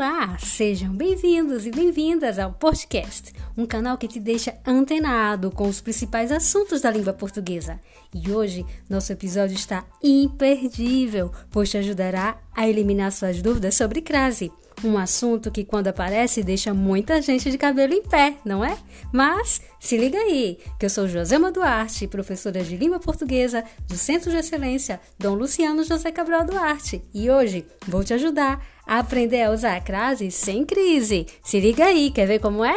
Olá, sejam bem-vindos e bem-vindas ao podcast, um canal que te deixa antenado com os principais assuntos da língua portuguesa. E hoje nosso episódio está imperdível, pois te ajudará a eliminar suas dúvidas sobre crase. Um assunto que, quando aparece, deixa muita gente de cabelo em pé, não é? Mas se liga aí, que eu sou Josema Duarte, professora de língua portuguesa do Centro de Excelência Dom Luciano José Cabral Duarte, e hoje vou te ajudar aprender a usar a crase sem crise. Se liga aí, quer ver como é?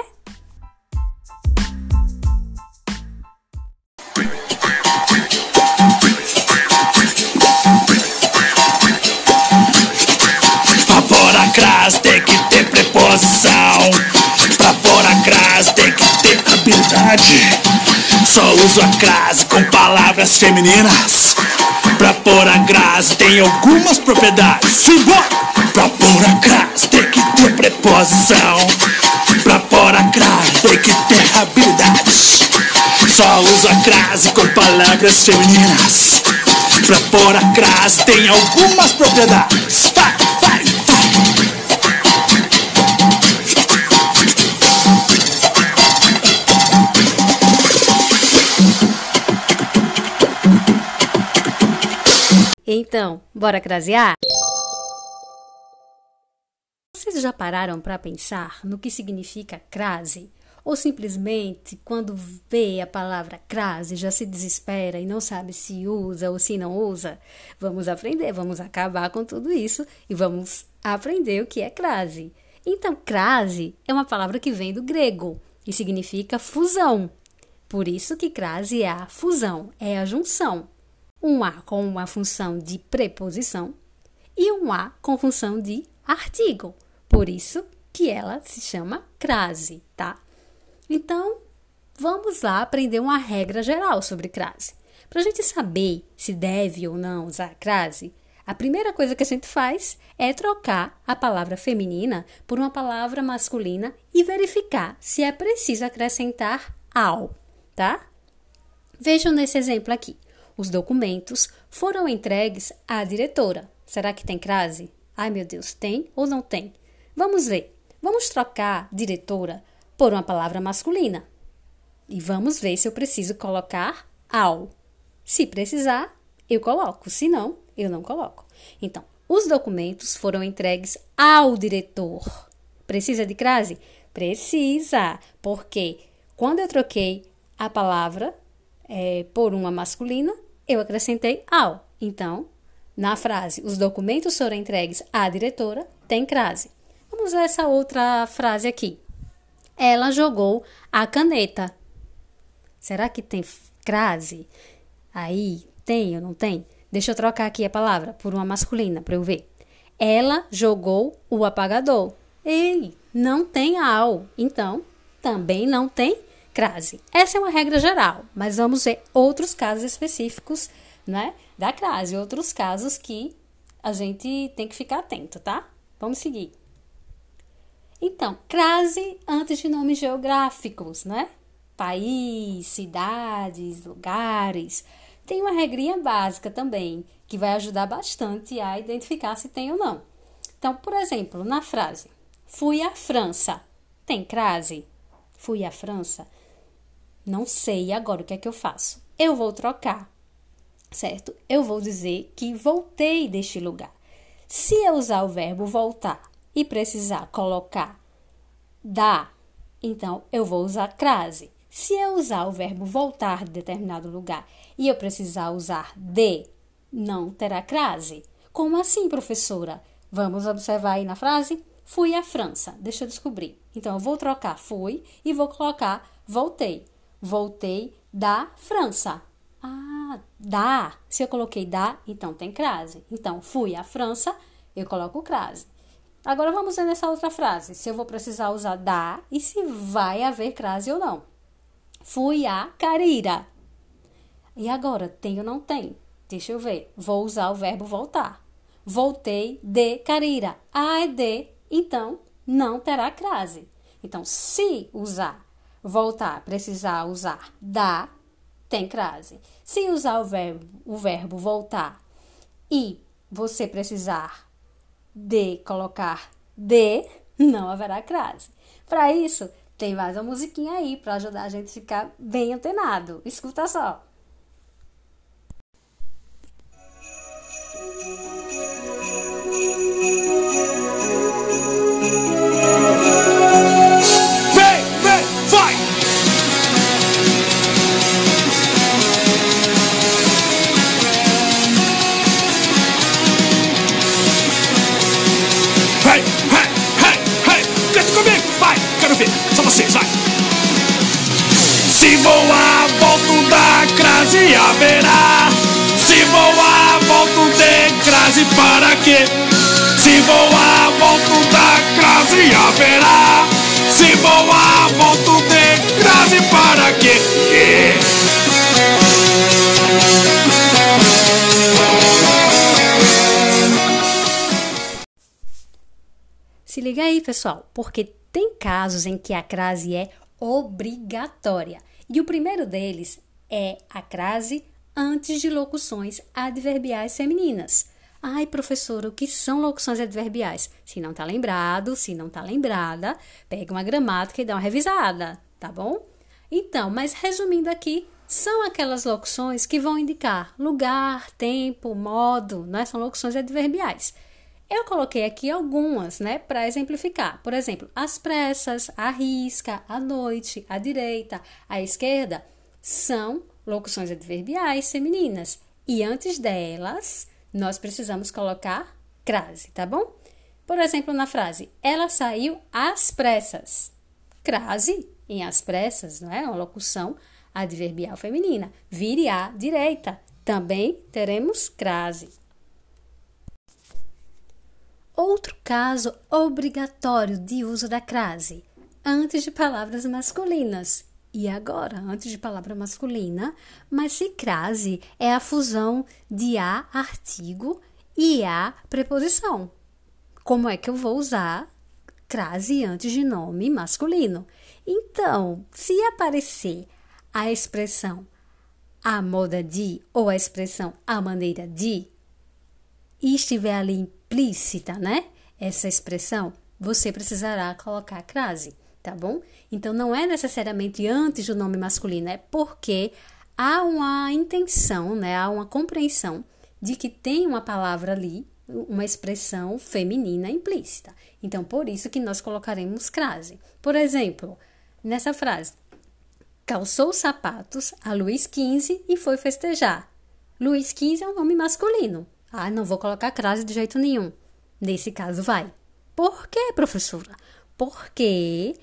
crase tem que ter preposição. Pra pôr a crase tem que ter habilidade. Só uso a crase com palavras femininas. Pra pôr a crase tem algumas propriedades. Simbora! Pra pôr crase tem que ter preposição. Pra pôr crase tem que ter habilidades. Só uso a crase com palavras femininas. Pra pôr crase tem algumas propriedades. Vai, vai, Então, bora crasear? Vocês já pararam para pensar no que significa crase? Ou simplesmente, quando vê a palavra crase, já se desespera e não sabe se usa ou se não usa? Vamos aprender, vamos acabar com tudo isso e vamos aprender o que é crase. Então, crase é uma palavra que vem do grego e significa fusão. Por isso que crase é a fusão, é a junção um a com uma função de preposição e um a com função de artigo. Por isso que ela se chama crase, tá? Então, vamos lá aprender uma regra geral sobre crase. Para a gente saber se deve ou não usar crase, a primeira coisa que a gente faz é trocar a palavra feminina por uma palavra masculina e verificar se é preciso acrescentar ao, tá? Vejam nesse exemplo aqui. Os documentos foram entregues à diretora. Será que tem crase? Ai meu Deus, tem ou não tem? Vamos ver. Vamos trocar diretora por uma palavra masculina. E vamos ver se eu preciso colocar ao. Se precisar, eu coloco. Se não, eu não coloco. Então, os documentos foram entregues ao diretor. Precisa de crase? Precisa, porque quando eu troquei a palavra é, por uma masculina, eu acrescentei ao. Então, na frase, os documentos foram entregues à diretora, tem crase. Vamos ver essa outra frase aqui. Ela jogou a caneta. Será que tem crase? Aí, tem ou não tem? Deixa eu trocar aqui a palavra por uma masculina para eu ver. Ela jogou o apagador. Ei, não tem ao. Então, também não tem crase. Essa é uma regra geral, mas vamos ver outros casos específicos, né, da crase, outros casos que a gente tem que ficar atento, tá? Vamos seguir. Então, crase antes de nomes geográficos, né? País, cidades, lugares. Tem uma regrinha básica também que vai ajudar bastante a identificar se tem ou não. Então, por exemplo, na frase fui à França, tem crase? Fui à França? Não sei agora o que é que eu faço. Eu vou trocar, certo? Eu vou dizer que voltei deste lugar. Se eu usar o verbo voltar e precisar colocar da, então eu vou usar crase. Se eu usar o verbo voltar de determinado lugar e eu precisar usar de, não terá crase. Como assim, professora? Vamos observar aí na frase? Fui à França. Deixa eu descobrir. Então, eu vou trocar fui e vou colocar voltei. Voltei da França. Ah, da. Se eu coloquei da, então tem crase. Então, fui à França, eu coloco crase. Agora vamos ver nessa outra frase. Se eu vou precisar usar da e se vai haver crase ou não. Fui a Carira. E agora, tem ou não tem? Deixa eu ver. Vou usar o verbo voltar. Voltei de Carira. Ah, é de. Então, não terá crase. Então, se usar voltar, precisar usar da, tem crase. Se usar o verbo, o verbo voltar e você precisar de colocar D, não haverá crase. Para isso, tem mais uma musiquinha aí para ajudar a gente a ficar bem antenado. Escuta só. Liga aí, pessoal, porque tem casos em que a crase é obrigatória. E o primeiro deles é a crase antes de locuções adverbiais femininas. Ai, professora, o que são locuções adverbiais? Se não está lembrado, se não está lembrada, pega uma gramática e dá uma revisada, tá bom? Então, mas resumindo aqui, são aquelas locuções que vão indicar lugar, tempo, modo, né? São locuções adverbiais. Eu coloquei aqui algumas, né, para exemplificar. Por exemplo, as pressas, a risca, a noite, a direita, a esquerda são locuções adverbiais femininas. E antes delas, nós precisamos colocar crase, tá bom? Por exemplo, na frase ela saiu às pressas. Crase em às pressas, não é? Uma locução adverbial feminina. Vire à direita. Também teremos crase. Outro caso obrigatório de uso da crase, antes de palavras masculinas. E agora, antes de palavra masculina, mas se crase é a fusão de a artigo e a preposição. Como é que eu vou usar crase antes de nome masculino? Então, se aparecer a expressão a moda de ou a expressão a maneira de e estiver ali explícita, né? Essa expressão, você precisará colocar crase, tá bom? Então não é necessariamente antes do nome masculino, é porque há uma intenção, né? Há uma compreensão de que tem uma palavra ali, uma expressão feminina implícita. Então por isso que nós colocaremos crase. Por exemplo, nessa frase, calçou sapatos a Luiz XV e foi festejar. Luiz XV é um nome masculino, ah, não vou colocar crase de jeito nenhum. Nesse caso, vai. Por quê, professora? Porque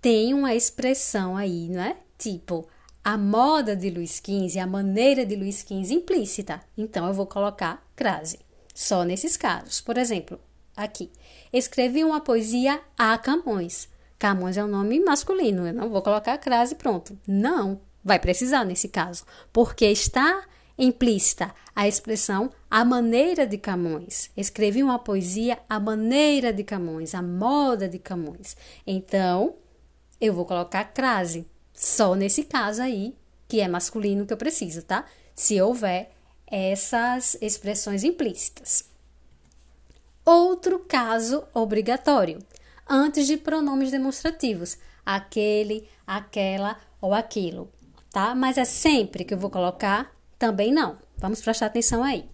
tem uma expressão aí, não é? Tipo, a moda de Luiz XV, a maneira de Luiz XV implícita. Então, eu vou colocar crase. Só nesses casos. Por exemplo, aqui. Escrevi uma poesia a Camões. Camões é um nome masculino. Eu não vou colocar crase, pronto. Não. Vai precisar nesse caso. Porque está implícita a expressão a maneira de Camões. Escrevi uma poesia a maneira de Camões, a moda de Camões. Então, eu vou colocar crase, só nesse caso aí, que é masculino que eu preciso, tá? Se houver essas expressões implícitas. Outro caso obrigatório, antes de pronomes demonstrativos, aquele, aquela ou aquilo, tá? Mas é sempre que eu vou colocar também não. Vamos prestar atenção aí.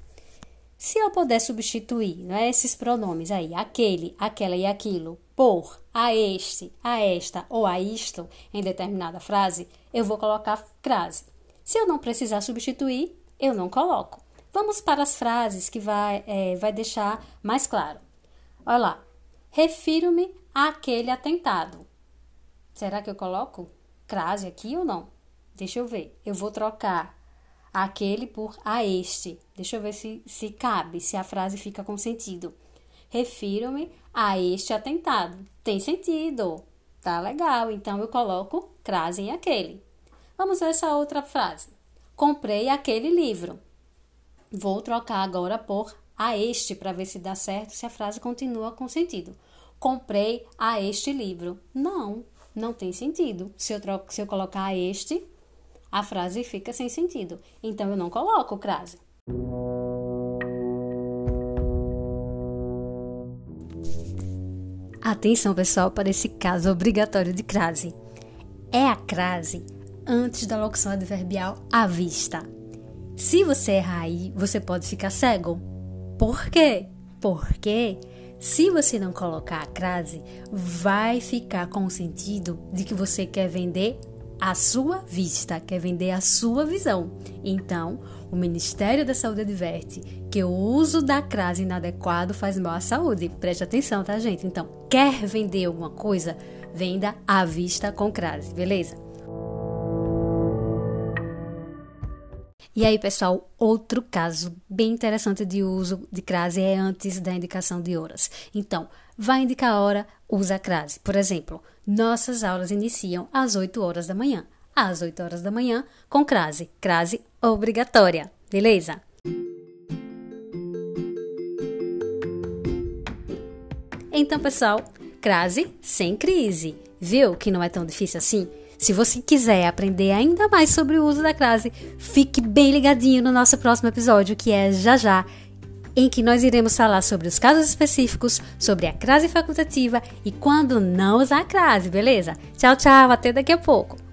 Se eu puder substituir né, esses pronomes aí, aquele, aquela e aquilo, por, a este, a esta ou a isto em determinada frase, eu vou colocar crase. Se eu não precisar substituir, eu não coloco. Vamos para as frases que vai, é, vai deixar mais claro. Olha lá. Refiro-me àquele atentado. Será que eu coloco crase aqui ou não? Deixa eu ver. Eu vou trocar aquele por a este. Deixa eu ver se, se cabe, se a frase fica com sentido. Refiro-me a este atentado. Tem sentido. Tá legal. Então eu coloco crase em aquele. Vamos ver essa outra frase. Comprei aquele livro. Vou trocar agora por a este para ver se dá certo, se a frase continua com sentido. Comprei a este livro. Não, não tem sentido. Se eu, troco, se eu colocar a este, a frase fica sem sentido. Então eu não coloco crase. Atenção, pessoal, para esse caso obrigatório de crase. É a crase antes da locução adverbial à vista. Se você errar aí, você pode ficar cego. Por quê? Porque se você não colocar a crase, vai ficar com o sentido de que você quer vender a sua vista, quer vender a sua visão. Então, o Ministério da Saúde adverte que o uso da crase inadequado faz mal à saúde. Preste atenção, tá, gente? Então, quer vender alguma coisa? Venda à vista com crase, beleza? E aí, pessoal, outro caso bem interessante de uso de crase é antes da indicação de horas. Então, vai indicar a hora, usa a crase. Por exemplo, nossas aulas iniciam às 8 horas da manhã. Às 8 horas da manhã, com crase. Crase obrigatória. Beleza? Então, pessoal, crase sem crise. Viu que não é tão difícil assim? Se você quiser aprender ainda mais sobre o uso da crase, fique bem ligadinho no nosso próximo episódio, que é já já, em que nós iremos falar sobre os casos específicos, sobre a crase facultativa e quando não usar a crase, beleza? Tchau, tchau, até daqui a pouco.